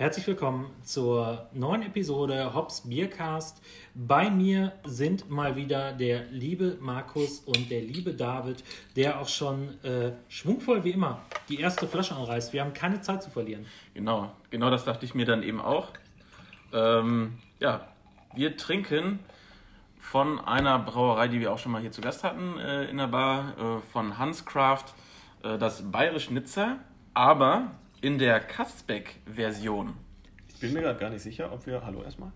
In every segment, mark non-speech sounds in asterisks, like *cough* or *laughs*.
Herzlich willkommen zur neuen Episode Hops Biercast. Bei mir sind mal wieder der liebe Markus und der liebe David, der auch schon äh, schwungvoll wie immer die erste Flasche anreißt. Wir haben keine Zeit zu verlieren. Genau, genau das dachte ich mir dann eben auch. Ähm, ja, wir trinken von einer Brauerei, die wir auch schon mal hier zu Gast hatten äh, in der Bar, äh, von Hanscraft, äh, das Bayerisch Nizza, aber in der Kasbeck-Version. Ich bin mir gerade gar nicht sicher, ob wir. Hallo erstmal.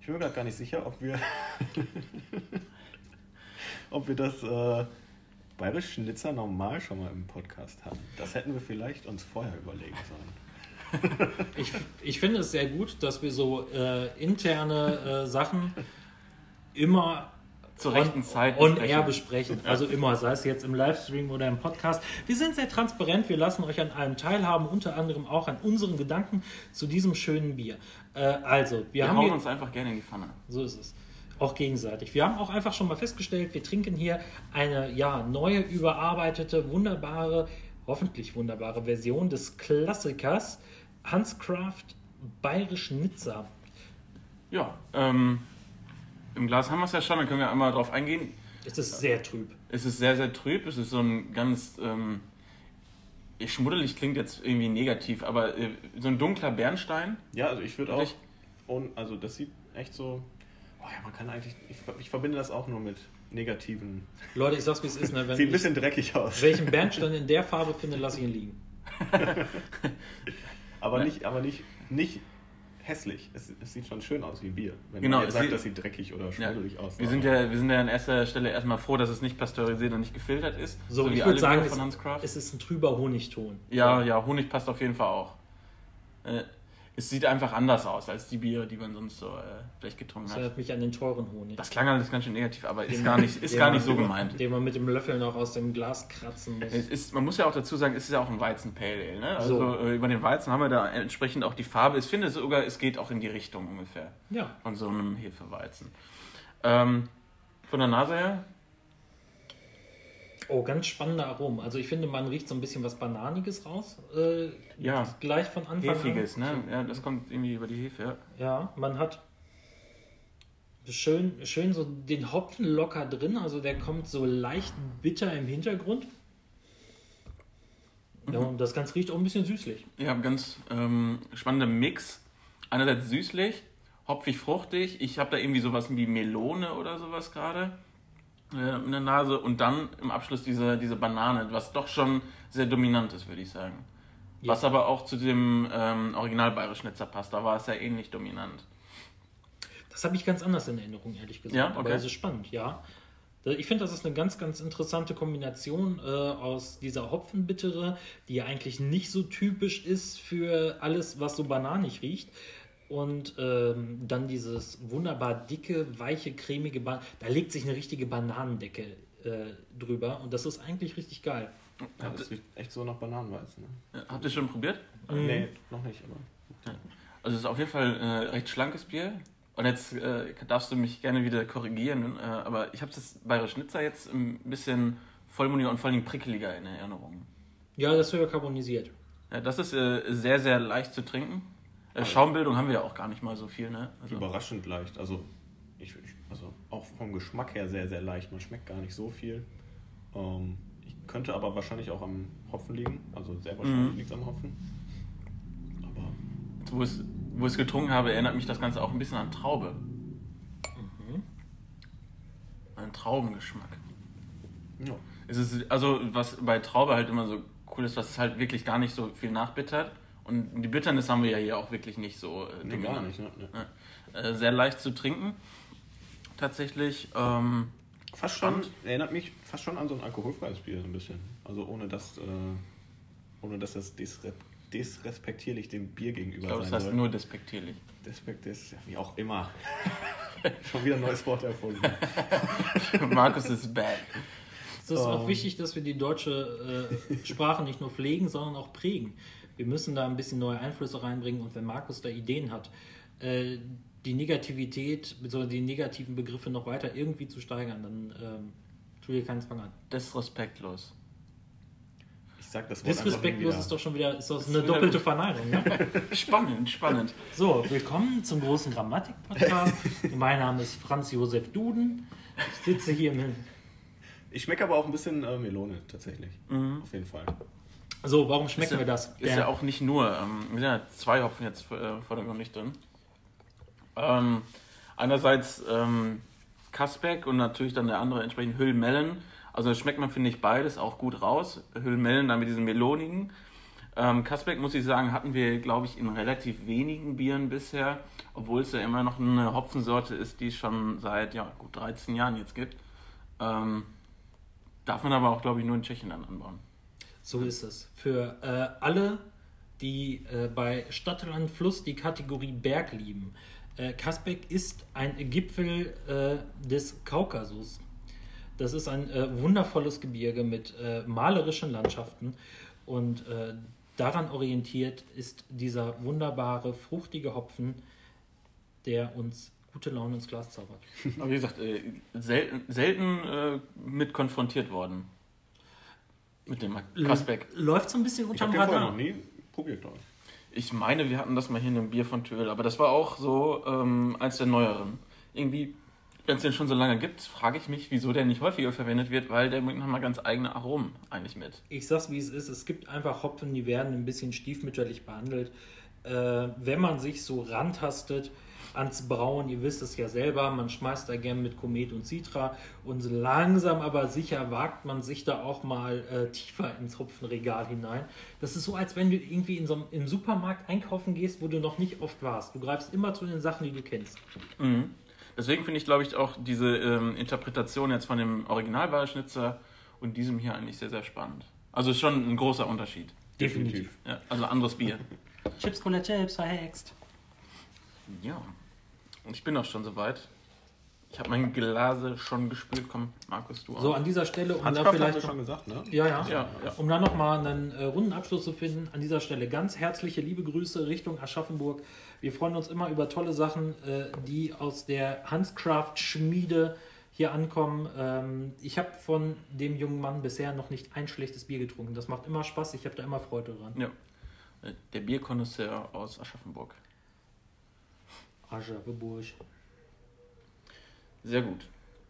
Ich bin mir gerade gar nicht sicher, ob wir. *laughs* ob wir das äh, Bayerisch Schnitzer normal schon mal im Podcast hatten. Das hätten wir vielleicht uns vorher überlegen sollen. *laughs* ich, ich finde es sehr gut, dass wir so äh, interne äh, Sachen immer zur rechten Zeit on air besprechen. Also immer, sei es jetzt im Livestream oder im Podcast. Wir sind sehr transparent, wir lassen euch an allem teilhaben, unter anderem auch an unseren Gedanken zu diesem schönen Bier. Äh, also, wir, wir haben hauen uns einfach gerne in die Pfanne. So ist es. Auch gegenseitig. Wir haben auch einfach schon mal festgestellt, wir trinken hier eine ja, neue, überarbeitete, wunderbare, hoffentlich wunderbare Version des Klassikers Hanscraft Bayerisch Nizza. Ja, ähm, im Glas haben wir es ja schon, dann können wir einmal drauf eingehen. Es ist sehr trüb. Es ist sehr, sehr trüb. Es ist so ein ganz. Ähm, schmuddelig klingt jetzt irgendwie negativ, aber äh, so ein dunkler Bernstein. Ja, also ich würde auch. Und, also das sieht echt so. Oh ja, man kann eigentlich. Ich, ich verbinde das auch nur mit negativen. Leute, ich sag's wie es ist. Ne? *laughs* Wenn sieht ein bisschen dreckig aus. Welchen *laughs* Bernstein in der Farbe finde, lasse ich ihn liegen. aber nicht, aber nicht, nicht hässlich. Es, es, sieht schon schön aus wie Bier. Wenn genau, man jetzt sagt, sieht, das sieht dreckig oder schmuddelig ja. aus. Wir sind, ja, wir sind ja an erster Stelle erstmal froh, dass es nicht pasteurisiert und nicht gefiltert ist. So, so ich würde sagen, es, es, ist ein trüber Honigton. Ja, ja, Honig passt auf jeden Fall auch. Äh, es sieht einfach anders aus als die Biere, die man sonst so äh, vielleicht getrunken das hat. Das erinnert mich an den teuren Honig. Das klang alles ganz schön negativ, aber ist gar nicht, *laughs* ist gar nicht so gemeint. Den man mit dem Löffel noch aus dem Glas kratzen muss. Es ist, man muss ja auch dazu sagen, es ist ja auch ein Weizen Pale Ale. Ne? Also so. äh, über den Weizen haben wir da entsprechend auch die Farbe. Ich finde sogar, es geht auch in die Richtung ungefähr ja. von so einem Hefeweizen. Ähm, von der Nase her Oh, ganz spannende Aromen. Also ich finde, man riecht so ein bisschen was Bananiges raus. Äh, ja. Gleich von Anfang Hefiges, an. ne? Ja, das kommt irgendwie über die Hefe, ja. Ja, man hat schön, schön so den Hopfen locker drin. Also der kommt so leicht bitter im Hintergrund. Mhm. Ja, und das Ganze riecht auch ein bisschen süßlich. Ja, ganz ähm, spannender Mix. Einerseits süßlich, hopfig, fruchtig. Ich habe da irgendwie sowas wie Melone oder sowas gerade äh, in der Nase und dann im Abschluss diese, diese Banane, was doch schon sehr dominant ist, würde ich sagen. Ja. Was aber auch zu dem ähm, Original Bayerisch Schnitzer passt, da war es ja ähnlich dominant. Das habe ich ganz anders in Erinnerung, ehrlich gesagt. Ja, okay. Aber es ist spannend, ja. Ich finde, das ist eine ganz, ganz interessante Kombination äh, aus dieser Hopfenbittere, die ja eigentlich nicht so typisch ist für alles, was so bananig riecht, und ähm, dann dieses wunderbar dicke, weiche, cremige Ban Da legt sich eine richtige Bananendecke äh, drüber und das ist eigentlich richtig geil. Ja, das riecht echt so nach Bananenweizen. Ne? Ja, habt ihr schon probiert? Mhm. Nee, noch nicht. Aber. Ja. Also es ist auf jeden Fall ein äh, recht schlankes Bier. Und jetzt äh, darfst du mich gerne wieder korrigieren, äh, aber ich habe das Bayerisch Schnitzer jetzt ein bisschen vollmundiger und vor allem prickeliger in Erinnerung. Ja, das ist höher carbonisiert. Ja, das ist äh, sehr, sehr leicht zu trinken. Äh, Schaumbildung haben wir ja auch gar nicht mal so viel, ne? Also Überraschend leicht. Also, ich, also auch vom Geschmack her sehr, sehr leicht. Man schmeckt gar nicht so viel. Ähm, ich könnte aber wahrscheinlich auch am Hopfen liegen. Also sehr wahrscheinlich mhm. liegt es am Hopfen. Aber. Wo ich wo es getrunken habe, erinnert mich das Ganze auch ein bisschen an Traube. Mhm. An Traubengeschmack. Ja. Es ist, also, was bei Traube halt immer so cool ist, was es halt wirklich gar nicht so viel nachbittert und die Bitternis haben wir ja hier auch wirklich nicht so äh, nee, gar nicht. Ne? Äh, sehr leicht zu trinken. Tatsächlich. Ähm, fast schon, erinnert mich fast schon an so ein alkoholfreies Bier, so ein bisschen. Also ohne dass, äh, ohne dass das disre disrespektierlich dem Bier gegenüber ich glaube, das heißt soll. nur despektierlich. Despektierlich, ja, wie auch immer. *laughs* schon wieder ein neues Wort erfunden. *laughs* Markus ist bad. Es ist um. auch ähm. wichtig, dass wir die deutsche äh, Sprache nicht nur pflegen, sondern auch prägen wir müssen da ein bisschen neue Einflüsse reinbringen und wenn Markus da Ideen hat, äh, die Negativität bzw. die negativen Begriffe noch weiter irgendwie zu steigern, dann ähm, tu dir keinen Zwang an. Das ist respektlos. Ich sag das Wort Disrespektlos ist doch schon wieder ist doch eine doppelte. Verneinung. Ne? *laughs* Spannend, spannend. So, willkommen zum großen Grammatik-Podcast. *laughs* mein Name ist Franz Josef Duden. Ich sitze hier mit. Ich schmecke aber auch ein bisschen äh, Melone tatsächlich. Auf jeden Fall. So, warum schmecken ja, wir das? Ist ja auch nicht nur, ähm, wir sind ja zwei Hopfen jetzt äh, vordergründig drin. Ähm, einerseits ähm, Kasbeck und natürlich dann der andere entsprechend Hüllmellen. Also das schmeckt man, finde ich, beides auch gut raus. Hüllmellen dann mit diesen melonigen. Ähm, Kasbeck, muss ich sagen, hatten wir, glaube ich, in relativ wenigen Bieren bisher, obwohl es ja immer noch eine Hopfensorte ist, die es schon seit ja, gut 13 Jahren jetzt gibt. Ähm, darf man aber auch, glaube ich, nur in Tschechien dann anbauen. So ist es. Für äh, alle, die äh, bei Stadtland Fluss die Kategorie Berg lieben. Äh, Kasbeck ist ein Gipfel äh, des Kaukasus. Das ist ein äh, wundervolles Gebirge mit äh, malerischen Landschaften und daran orientiert ist dieser wunderbare, fruchtige Hopfen, der uns gute Laune ins Glas zaubert. *laughs* Aber wie gesagt, selten, selten mit konfrontiert worden. Mit dem Kasbeck. Läuft so ein bisschen Ich unterm habe den vorher Radar. noch nie probiert, glaube ich. Ich meine, wir hatten das mal hier in einem Bier von Töl, aber das war auch so ähm, eins der neueren. Irgendwie, wenn es den schon so lange gibt, frage ich mich, wieso der nicht häufiger verwendet wird, weil der bringt nochmal ganz eigene Aromen eigentlich mit. Ich sag's wie es ist, es gibt einfach Hopfen, die werden ein bisschen stiefmütterlich behandelt. Äh, wenn man sich so rantastet ans Brauen, ihr wisst es ja selber, man schmeißt da gern mit Komet und Citra und so langsam aber sicher wagt man sich da auch mal äh, tiefer ins Hopfenregal hinein. Das ist so, als wenn du irgendwie in so einem im Supermarkt einkaufen gehst, wo du noch nicht oft warst. Du greifst immer zu den Sachen, die du kennst. Mhm. Deswegen finde ich, glaube ich, auch diese ähm, Interpretation jetzt von dem Originalballschnitzer und diesem hier eigentlich sehr, sehr spannend. Also ist schon ein großer Unterschied. Definitiv. Ja, also anderes Bier. Chips, Cola, Chips, verhext. Ja. Und ich bin auch schon soweit. Ich habe mein Glase schon gespült. Komm, Markus, du auch. So, an dieser Stelle, um da Hanskraft haben wir vielleicht. schon gesagt, ne? Ja, ja. Ja, ja. Um da nochmal einen äh, runden Abschluss zu finden, an dieser Stelle ganz herzliche liebe Grüße Richtung Aschaffenburg. Wir freuen uns immer über tolle Sachen, äh, die aus der Hanscraft-Schmiede hier ankommen. Ähm, ich habe von dem jungen Mann bisher noch nicht ein schlechtes Bier getrunken. Das macht immer Spaß, ich habe da immer Freude dran. Ja. Äh, Der Bierkonnoisseur aus Aschaffenburg. Aschaffenburg. Sehr gut.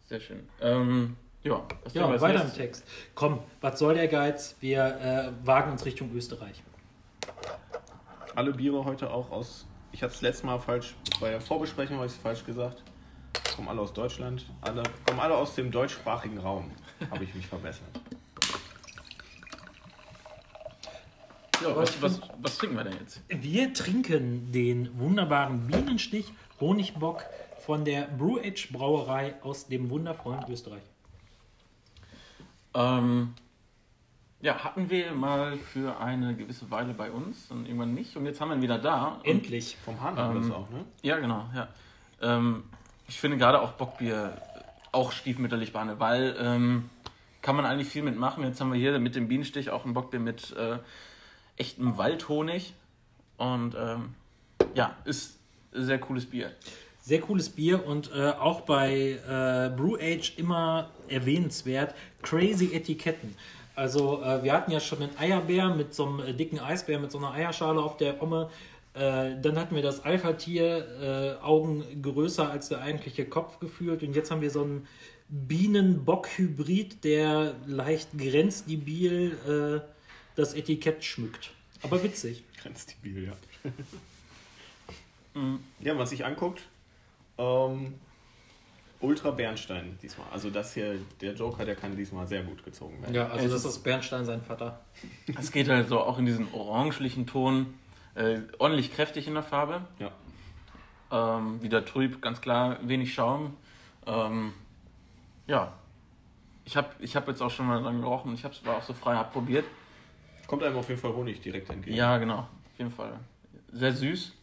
Sehr schön. Ähm, ja, Ja, weiter im? Text. Komm, was soll der Geiz? Wir äh, wagen uns Richtung Österreich. Alle Biere heute auch aus. Ich hatte es letztes Mal falsch. Bei der Vorbesprechung habe ich es falsch gesagt. Kommen alle aus Deutschland. Alle, kommen alle aus dem deutschsprachigen Raum. Habe ich mich verbessert. Ja, was, was, was trinken wir denn jetzt? Wir trinken den wunderbaren Bienenstich Honigbock von der Brew Edge Brauerei aus dem wundervollen Österreich. Ähm, ja, hatten wir mal für eine gewisse Weile bei uns und irgendwann nicht. Und jetzt haben wir ihn wieder da. Und, Endlich. Vom Hahn haben wir Ähm, das auch, ne? ja, genau. Ja. Ähm, ich finde gerade auch Bockbier auch stiefmütterlich behandelt, weil ähm, kann man eigentlich viel mitmachen. Jetzt haben wir hier mit dem Bienenstich auch ein Bockbier mit äh, echtem Waldhonig. Und ähm, ja, ist sehr cooles Bier. Sehr cooles Bier und äh, auch bei äh, Brew Age immer erwähnenswert. Crazy Etiketten. Also äh, wir hatten ja schon den Eierbär mit so einem äh, dicken Eisbär mit so einer Eierschale auf der Omme. Äh, dann hatten wir das Alpha-Tier, äh, Augen größer als der eigentliche Kopf gefühlt. Und jetzt haben wir so einen Bienen-Bock-Hybrid, der leicht grenzdebil äh, das Etikett schmückt. Aber witzig. *laughs* Grenzdebil, ja. Mhm. Ja, was sich anguckt, ähm, Ultra Bernstein diesmal. Also das hier, der Joker, der kann diesmal sehr gut gezogen werden. Ja, also Es das ist- ist Bernstein sein Vater. Es geht halt so auch in diesen orangelichen Ton. Äh, ordentlich kräftig in der Farbe. Ja. Ähm, wieder trüb, ganz klar, wenig Schaum. Ähm, ja. Ich habe ich hab jetzt auch schon mal dran gerochen. Ich habe es auch so frei abprobiert. Kommt einem auf jeden Fall Honig direkt entgegen. Ja, genau. Auf jeden Fall. Sehr süß.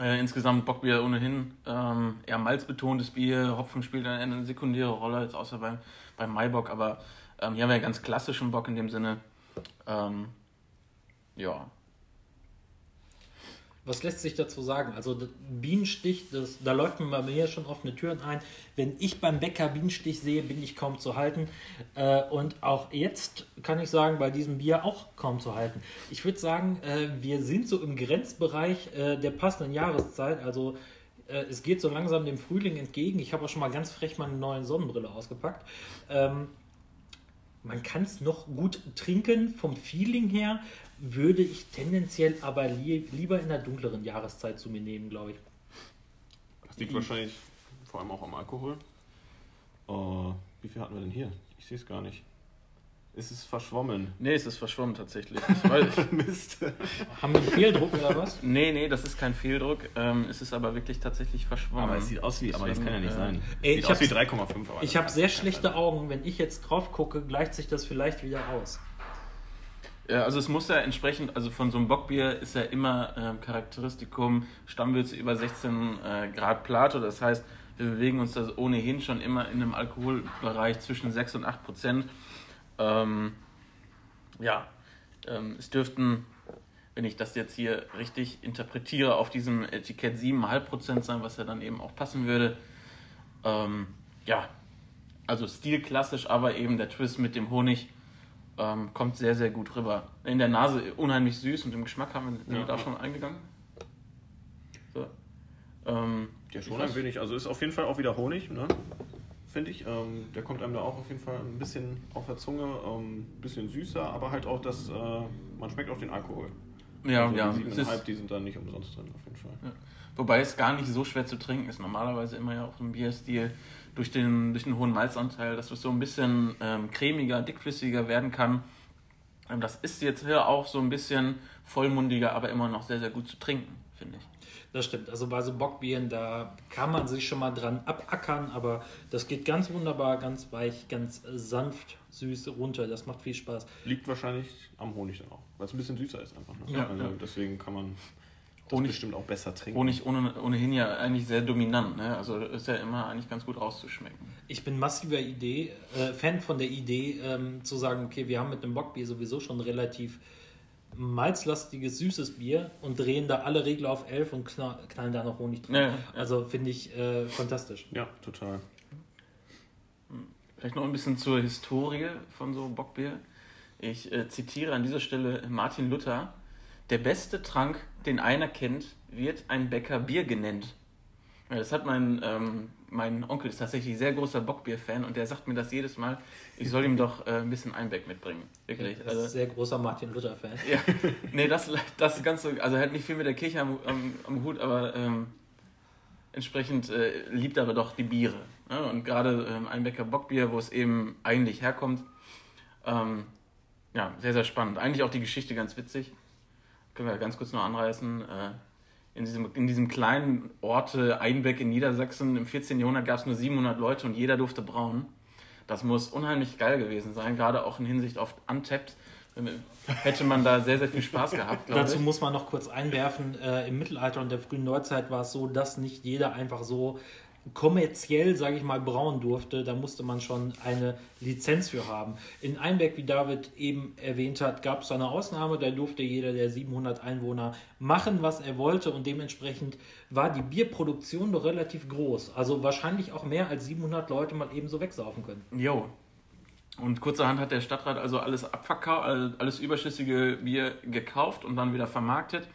Äh, insgesamt Bockbier ohnehin. Ähm, eher malzbetontes Bier. Hopfen spielt eine, eine sekundäre Rolle, jetzt außer beim, beim Maibock. Aber ähm, hier haben wir ja ganz klassischen Bock in dem Sinne. Ähm, ja. Was lässt sich dazu sagen? Also Bienenstich, das, da läuft man bei mir schon offene Türen ein. Wenn ich beim Bäcker Bienenstich sehe, bin ich kaum zu halten. Äh, und auch jetzt kann ich sagen, bei diesem Bier auch kaum zu halten. Ich würde sagen, äh, wir sind so im Grenzbereich äh, der passenden Jahreszeit. Also äh, es geht so langsam dem Frühling entgegen. Ich habe auch schon mal ganz frech meine neue Sonnenbrille ausgepackt. Ähm, man kann es noch gut trinken vom Feeling her, würde ich tendenziell aber li lieber in der dunkleren Jahreszeit zu mir nehmen, glaube ich. Das liegt wahrscheinlich vor allem auch am Alkohol. Uh, wie viel hatten wir denn hier? Ich sehe es gar nicht. Ist es verschwommen? Nee, es ist verschwommen tatsächlich. Ich weiß, *laughs* Mist. Haben wir einen Fehldruck oder was? nee, nee, das ist kein Fehldruck. Ähm, es ist aber wirklich tatsächlich verschwommen. Aber es sieht aus wie, aber das kann ja nicht sein. Ey, sieht ich aus wie hab's- 3,5. aber Ich habe sehr schlechte sein. Augen. Wenn ich jetzt drauf gucke, gleicht sich das vielleicht wieder aus. Ja, also es muss ja entsprechend, also von so einem Bockbier ist ja immer ähm, Charakteristikum Stammwürze über 16 äh, Grad Plato. Das heißt, wir bewegen uns das ohnehin schon immer in einem Alkoholbereich zwischen 6 und 8 Prozent. Ähm, ja, ähm, es dürften, wenn ich das jetzt hier richtig interpretiere, auf diesem Etikett 7,5 Prozent sein, was ja dann eben auch passen würde. Ähm, ja, also stilklassisch, aber eben der Twist mit dem Honig ähm, kommt sehr, sehr gut rüber. In der Nase unheimlich süß und im Geschmack haben wir Ja. da schon eingegangen. So. Ähm, Ja, schon ein wenig. Also ist auf jeden Fall auch wieder Honig, ne? Finde ich. Ähm, der kommt einem da auch auf jeden Fall ein bisschen auf der Zunge, ein ähm, bisschen süßer, aber halt auch das, äh, man schmeckt auch den Alkohol. Ja, also ja. Die Es 7,5, ist, die sind da nicht umsonst drin, auf jeden Fall. Ja. wobei es gar nicht so schwer zu trinken ist. Normalerweise immer ja auch im Bierstil durch den, durch den hohen Malzanteil, dass es so ein bisschen ähm, cremiger, dickflüssiger werden kann. Ähm, das ist jetzt hier auch so ein bisschen vollmundiger, aber immer noch sehr, sehr gut zu trinken, finde ich. Das stimmt. Also bei so Bockbieren, da kann man sich schon mal dran abackern, aber das geht ganz wunderbar, ganz weich, ganz sanft, süß runter. Das macht viel Spaß. Liegt wahrscheinlich am Honig dann auch, weil es ein bisschen süßer ist einfach. Ne? Ja, also ja. deswegen kann man das Honig- bestimmt auch besser trinken. Honig ohne, ohnehin ja eigentlich sehr dominant, ne? also ist ja immer eigentlich ganz gut rauszuschmecken. Ich bin massiver Idee, äh, Fan von der Idee, ähm, zu sagen, okay, wir haben mit dem Bockbier sowieso schon relativ malzlastiges, süßes Bier und drehen da alle Regler auf 11 und knall, knallen da noch Honig drin. Ja, ja. Also finde ich äh, fantastisch. Ja, total. Vielleicht noch ein bisschen zur Historie von so Bockbier. Ich äh, zitiere an dieser Stelle Martin Luther. Der beste Trank, den einer kennt, wird ein Bäcker Bier genannt. Das hat mein, ähm, mein Onkel, ist tatsächlich sehr großer Bockbier-Fan und der sagt mir das jedes Mal, ich soll ihm doch äh, ein bisschen Einbeck mitbringen. Wirklich. Das ist ein Also, sehr großer Martin Luther-Fan. ja, *laughs* nee, das, das ist ganz so, also er hat nicht viel mit der Kirche am, am, am Hut, aber ähm, entsprechend äh, liebt er aber doch die Biere. Ne? Und gerade ähm, Einbecker Bockbier, wo es eben eigentlich herkommt, ähm, ja, sehr, sehr spannend. Eigentlich auch die Geschichte ganz witzig. Können wir ganz kurz noch anreißen. Äh, in, diesem, in diesem kleinen Ort Einbeck in Niedersachsen im 14. Jahrhundert gab es nur 700 Leute und jeder durfte brauen. Das muss unheimlich geil gewesen sein, gerade auch in Hinsicht auf Untapped. Hätte man da sehr, sehr viel Spaß gehabt, glaube Dazu ich. muss man noch kurz einwerfen, äh, im Mittelalter und der frühen Neuzeit war es so, dass nicht jeder einfach so kommerziell, sage ich mal, brauen durfte. Da musste man schon eine Lizenz für haben. In Einbeck, wie David eben erwähnt hat, gab es eine Ausnahme. Da durfte jeder der 700 Einwohner machen, was er wollte und dementsprechend war die Bierproduktion doch relativ groß. Also wahrscheinlich auch mehr als 700 Leute mal eben so wegsaufen können. Jo. Und kurzerhand hat der Stadtrat also alles abverkauft, alles überschüssige Bier gekauft und dann wieder vermarktet.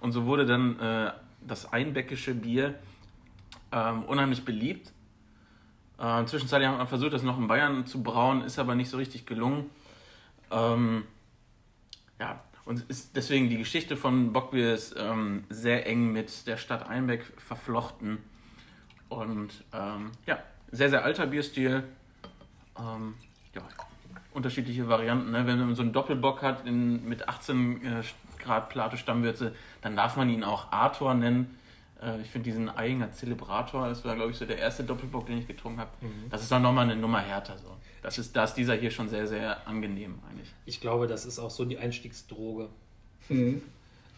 Und so wurde dann äh, das einbäckische Bier ähm, unheimlich beliebt. Äh, zwischenzeitlich hat man versucht, das noch in Bayern zu brauen, ist aber nicht so richtig gelungen. Ähm, ja, und ist deswegen die Geschichte von Bockbier ist ähm, sehr eng mit der Stadt Einbeck verflochten. Und ähm, ja, sehr, sehr alter Bierstil. Ähm, ja, unterschiedliche Varianten. Ne? Wenn man so einen Doppelbock hat in, mit 18 äh, Grad Plato Stammwürze, dann darf man ihn auch Arthur nennen. Äh, ich finde diesen Einger Zelebrator, das war glaube ich so der erste Doppelbock, den ich getrunken habe. Das ist dann nochmal eine Nummer härter so. Das ist, da ist dieser hier schon sehr, sehr angenehm eigentlich. Ich glaube, das ist auch so die Einstiegsdroge. *laughs*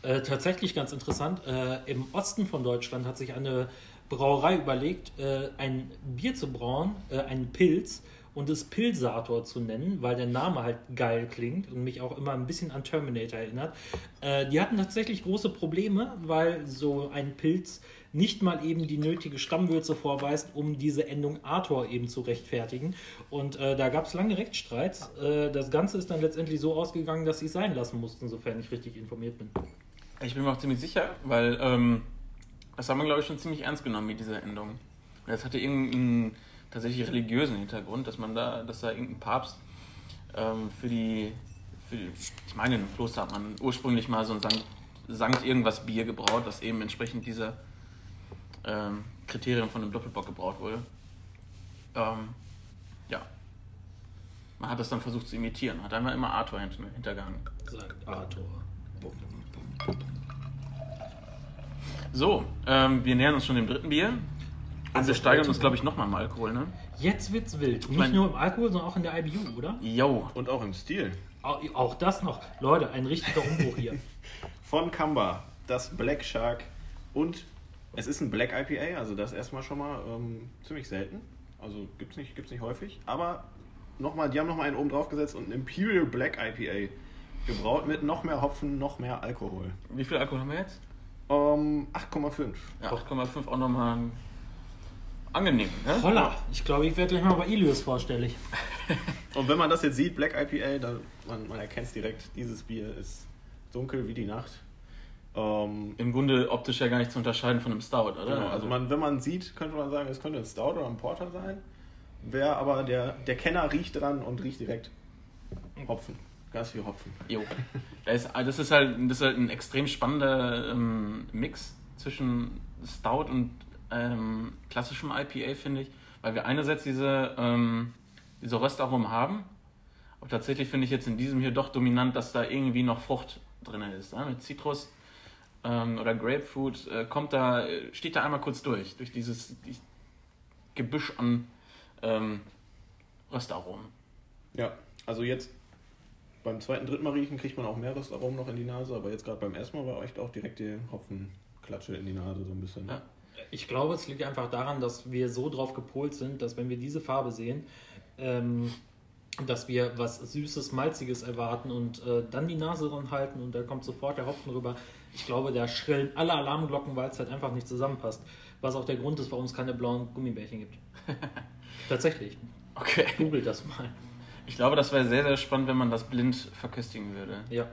Äh, tatsächlich ganz interessant. Äh, Im Osten von Deutschland hat sich eine Brauerei überlegt, äh, ein Bier zu brauen, äh, einen Pilz, und es Pilsator zu nennen, weil der Name halt geil klingt und mich auch immer ein bisschen an Terminator erinnert. Äh, die hatten tatsächlich große Probleme, weil so ein Pilz nicht mal eben die nötige Stammwürze vorweist, um diese Endung Arthur eben zu rechtfertigen. Und äh, da gab es lange Rechtsstreits. Äh, das Ganze ist dann letztendlich so ausgegangen, dass sie es sein lassen mussten, sofern ich richtig informiert bin. Ich bin mir auch ziemlich sicher, weil ähm, das haben wir, glaube ich, schon ziemlich ernst genommen mit dieser Endung. Das hatte irgendeinen tatsächlich religiösen Hintergrund, dass man da, dass da irgendein Papst ähm, für, die, für die, ich meine, im Kloster hat man ursprünglich mal so ein Sankt, Sankt irgendwas Bier gebraut, das eben entsprechend dieser ähm, Kriterien von einem Doppelbock gebraut wurde. Ähm, ja. Man hat das dann versucht zu imitieren, hat einmal immer Arthur hint hintergangen. Sagt Arthur. Bum, bum, bum. So, ähm, wir nähern uns schon dem dritten Bier. Und Also, wir steigern uns, glaube ich, nochmal im Alkohol, ne? Jetzt wird's wild. Nicht mein- nur im Alkohol, sondern auch in der IBU, oder? Jo. Und auch im Stil. Auch, auch das noch. Leute, ein richtiger Umbruch hier. *laughs* Von Kamba, das Black Shark. Und es ist ein Black IPA, also das erstmal schon mal ähm, ziemlich selten. Also gibt es nicht, gibt's nicht häufig. Aber nochmal, die haben nochmal einen oben drauf gesetzt und ein Imperial Black IPA. Gebraut mit noch mehr Hopfen, noch mehr Alkohol. Wie viel Alkohol haben wir jetzt? Ähm, 8,5. Ja, 8,5 auch nochmal angenehm, ne? Holla, ich glaube, ich werde gleich mal bei Ilius vorstellig. *laughs* Und wenn man das jetzt sieht, Black IPA, dann man, man erkennt es direkt, dieses Bier ist dunkel wie die Nacht. Ähm, Im Grunde optisch ja gar nicht zu unterscheiden von einem Stout, oder? Genau, also man, wenn man sieht, könnte man sagen, es könnte ein Stout oder ein Porter sein. Wer aber der, der Kenner riecht dran und riecht direkt Hopfen. Ganz viel Hopfen. Jo. Da ist, das, ist halt, das ist halt ein extrem spannender ähm, Mix zwischen Stout und ähm, klassischem IPA, finde ich. Weil wir einerseits diese, ähm, diese Röstaromen haben, aber tatsächlich finde ich jetzt in diesem hier doch dominant, dass da irgendwie noch Frucht drin ist. Ne? Mit Zitrus ähm, oder Grapefruit äh, kommt da, steht da einmal kurz durch, durch dieses die Gebüsch an ähm, Röstaromen. Ja, also jetzt beim zweiten, dritten Mal riechen kriegt man auch mehr Röstaromen noch in die Nase, aber jetzt gerade beim ersten Mal war echt auch direkt die Hopfenklatsche in die Nase so ein bisschen. Ja. Ich glaube, es liegt einfach daran, dass wir so drauf gepolt sind, dass wenn wir diese Farbe sehen, ähm, dass wir was Süßes, Malziges erwarten und äh, dann die Nase dran halten und da kommt sofort der Hopfen rüber. Ich glaube, da schrillen alle Alarmglocken, weil es halt einfach nicht zusammenpasst. Was auch der Grund ist, warum es keine blauen Gummibärchen gibt. *laughs* Tatsächlich. Okay. Googelt das mal. Ich glaube, das wäre sehr, sehr spannend, wenn man das blind verköstigen würde. Ja.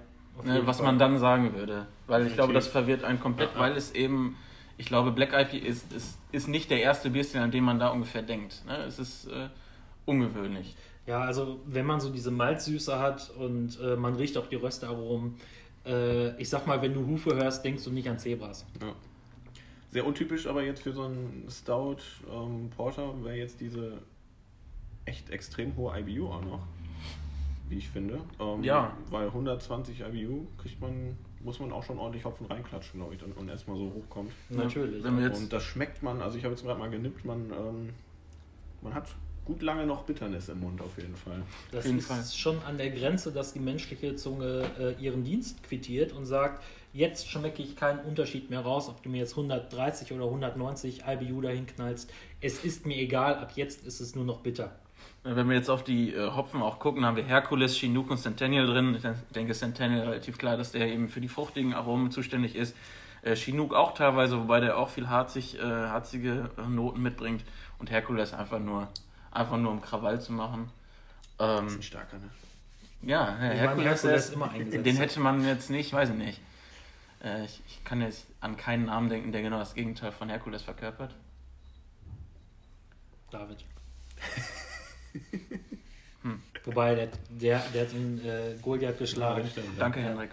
Ne, was Fall. man dann sagen würde. Weil ich glaube, das verwirrt einen komplett, Ja, ja. weil es eben, ich glaube, Black IPA ist, ist, ist nicht der erste Bierstil, an dem man da ungefähr denkt. Ne? Es ist äh, ungewöhnlich. Ja, also wenn man so diese Malzsüße hat und äh, man riecht auch die Röstaromen, äh, ich sag mal, wenn du Hufe hörst, denkst du nicht an Zebras. Ja. Sehr untypisch, aber jetzt für so einen Stout ähm, Porter wäre jetzt diese echt extrem hohe IBU auch noch, wie ich finde. Ähm, Ja. Weil 120 IBU kriegt man, muss man auch schon ordentlich Hopfen reinklatschen, glaube ich, und, und erstmal so hochkommt. Natürlich. Jetzt, Und das schmeckt man, also ich habe jetzt gerade mal genippt, man, ähm, man hat gut lange noch Bitternis im Mund auf jeden Fall. Das jeden ist Fall. schon an der Grenze, dass die menschliche Zunge äh, ihren Dienst quittiert und sagt, jetzt schmecke ich keinen Unterschied mehr raus, ob du mir jetzt 130 oder 190 IBU dahin knallst. Es ist mir egal, ab jetzt ist es nur noch bitter. wenn wir jetzt auf die äh, Hopfen auch gucken, haben wir Herkules, Chinook und Centennial drin. Ich denke, Centennial relativ klar, dass der eben für die fruchtigen Aromen zuständig ist. Äh, Chinook auch teilweise, wobei der auch viel harzig, äh, harzige äh, Noten mitbringt. Und Herkules einfach nur, einfach nur um Krawall zu machen. Ähm, Ein starker, ne? Ja, Herr Herkules, Herkules ist- immer eingesetzt. den hätte man jetzt nicht, weiß ich nicht. Äh, ich, ich kann jetzt an keinen Namen denken, der genau das Gegenteil von Herkules verkörpert. David. *laughs* Wobei, der, der, der hat den äh, Goliath geschlagen. Danke, Henrik.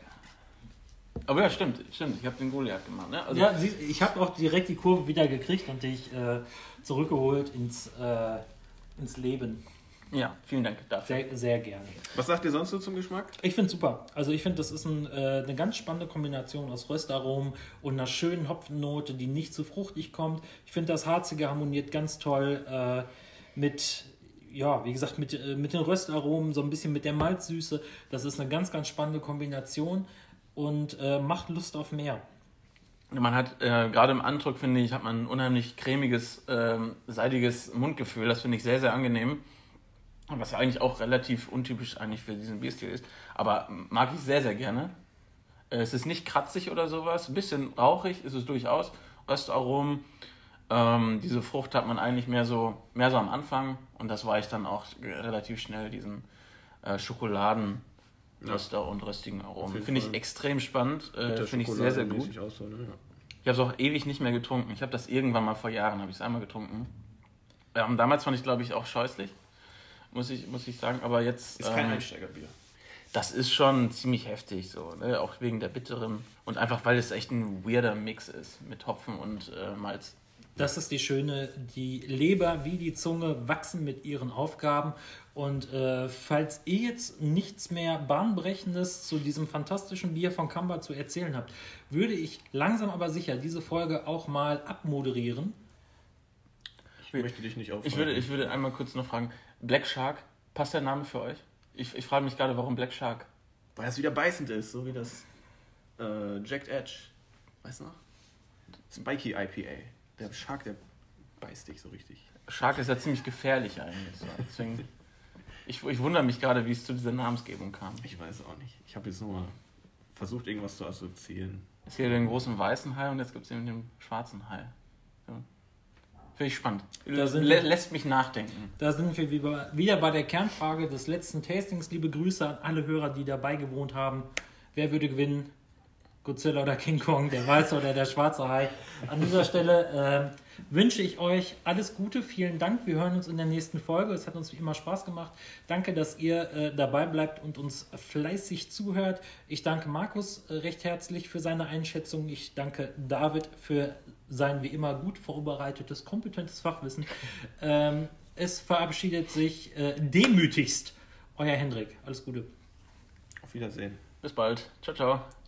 Aber ja, stimmt, stimmt. Ich habe den Goliath gemacht. Ne? Also, Ja, ich habe auch direkt die Kurve wieder gekriegt und dich äh, zurückgeholt ins, äh, ins Leben. Ja, vielen Dank dafür. Sehr, sehr gerne. Was sagt ihr sonst so zum Geschmack? Ich finde super. Also ich finde, das ist ein, äh, eine ganz spannende Kombination aus Röstaromen und einer schönen Hopfennote, die nicht zu fruchtig kommt. Ich finde, das Harzige harmoniert ganz toll äh, mit, ja, wie gesagt, mit, äh, mit den Röstaromen, so ein bisschen mit der Malzsüße. Das ist eine ganz, ganz spannende Kombination und äh, macht Lust auf mehr. Man hat äh, gerade im Andruck, finde ich, hat man ein unheimlich cremiges, ähm, seidiges Mundgefühl. Das finde ich sehr, sehr angenehm. Was ja eigentlich auch relativ untypisch eigentlich für diesen Bierstil ist. Aber mag ich sehr, sehr gerne. Äh, Es ist nicht kratzig oder sowas, ein bisschen rauchig ist es durchaus. Röstaromen. Ähm, diese Frucht hat man eigentlich mehr so, mehr so am Anfang und das war ich dann auch relativ schnell, diesen äh, Schokoladen. Röster und röstigen Aromen. Finde ich extrem spannend. Äh, Finde ich sehr, sehr gut. so, ne? ja. Ich habe es auch ewig nicht mehr getrunken. Ich habe das irgendwann mal vor Jahren, habe ich es einmal getrunken. Ähm, damals fand ich, glaube ich, auch scheußlich, muss ich, muss ich sagen. Aber jetzt, Ist kein ähm, Einsteigerbier. das ist schon ziemlich heftig, so, ne? auch wegen der bitteren und einfach, weil es echt ein weirder Mix ist mit Hopfen und äh, Malz. Das ist die schöne, die Leber wie die Zunge wachsen mit ihren Aufgaben. Und äh, falls ihr jetzt nichts mehr Bahnbrechendes zu diesem fantastischen Bier von Kamba zu erzählen habt, würde ich langsam aber sicher diese Folge auch mal abmoderieren. Ich möchte dich nicht aufhalten. Ich würde, ich würde einmal kurz noch fragen, Black Shark, passt der Name für euch? Ich, ich frage mich gerade, warum Black Shark? Weil es wieder beißend ist, so wie das äh, Jacked Edge. Weißt du noch? Spiky IPA. Der Shark, der beißt dich so richtig. Shark ist ja ziemlich gefährlich eigentlich. So. Deswegen, *laughs* ich, ich wundere mich gerade, wie es zu dieser Namensgebung kam. Ich weiß auch nicht. Ich habe jetzt nur mal versucht, irgendwas zu assoziieren. Es gibt den großen weißen Hai und jetzt gibt es eben den schwarzen Hai. Ja. Finde ich spannend. Da sind Lä lässt mich nachdenken. Da sind wir wieder bei der Kernfrage des letzten Tastings. Liebe Grüße an alle Hörer, die dabei gewohnt haben. Wer würde gewinnen? Godzilla oder King Kong, der weiße oder der schwarze Hai? An dieser Stelle ähm, wünsche ich euch alles Gute. Vielen Dank. Wir hören uns in der nächsten Folge. Es hat uns wie immer Spaß gemacht. Danke, dass ihr äh, dabei bleibt und uns fleißig zuhört. Ich danke Markus äh, recht herzlich für seine Einschätzung. Ich danke David für sein wie immer gut vorbereitetes, kompetentes Fachwissen. Ähm, es verabschiedet sich äh, demütigst euer Hendrik. Alles Gute. Auf Wiedersehen. Bis bald. Ciao, ciao.